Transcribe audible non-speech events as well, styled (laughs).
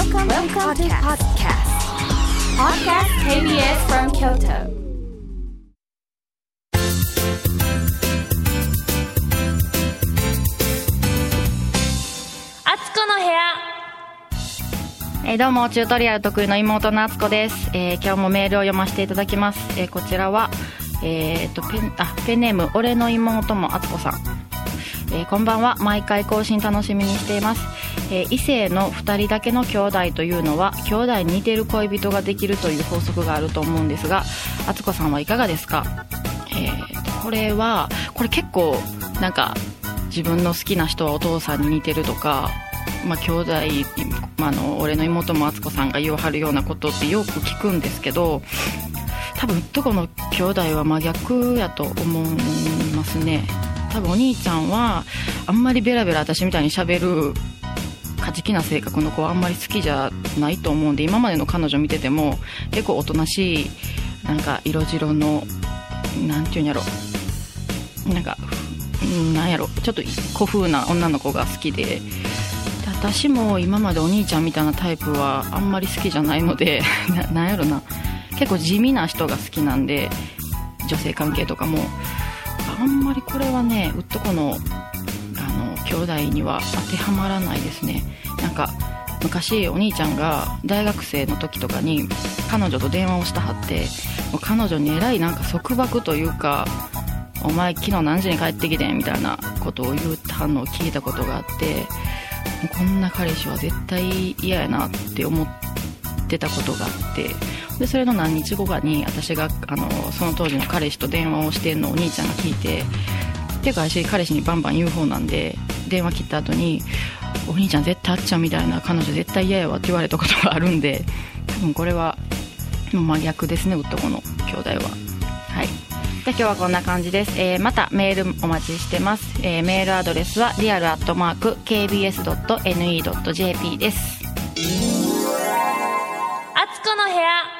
Welcome, Welcome to podcast. Podcast KBS from Kyoto. あつこの部屋えーどうもチュートリアル得意の妹のあつこです、えー今日もメールを読ませていただきます、えーこちらは、えーとペンあペンネーム俺の妹もあつこさん、えーこんばんは。毎回更新楽しみにしています、えー異性の2人だけの兄弟というのは兄弟に似てる恋人ができるという法則があると思うんですがあつこさんはいかがですか、えーこれはこれ結構なんか自分の好きな人はお父さんに似てるとかまあ、兄弟、まあ、の俺の妹も敦子さんが言わはるようなことってよく聞くんですけど多分どこの兄弟は真逆やと思いますね。多分お兄ちゃんはあんまりベラベラ私みたいにしゃべる過激な性格の子はあんまり好きじゃないと思うんで今までの彼女見てても結構おとなしいなんか色白のなんていうんやろ。なんかうんなんやろ。ちょっと古風な女の子が好きで。で私も今までお兄ちゃんみたいなタイプはあんまり好きじゃないので (laughs) なんやろな。結構地味な人が好きなんで女性関係とかも。あんまりこれはねうっとこの兄弟には当てはまらないですね。なんか昔お兄ちゃんが大学生の時とかに彼女と電話をしたはってもう彼女にえらいなんか束縛というかお前昨日何時に帰ってきてん？みたいなことを言ったのを聞いたことがあってもうこんな彼氏は絶対嫌やなって思ってたことがあってでそれの何日後かに私があのその当時の彼氏と電話をしてんのをお兄ちゃんが聞いててか私彼氏にバンバン言う方なんで電話切った後にお兄ちゃん絶対あっちゃんみたいな彼女絶対嫌やわって言われたことがあるんで多分これはもう真逆ですね男の兄弟は。はい。で今日はこんな感じです、えーまたメールお待ちしてます、えーメールアドレスはリアルアットマーク KBS.NE.JP です。あつこの部屋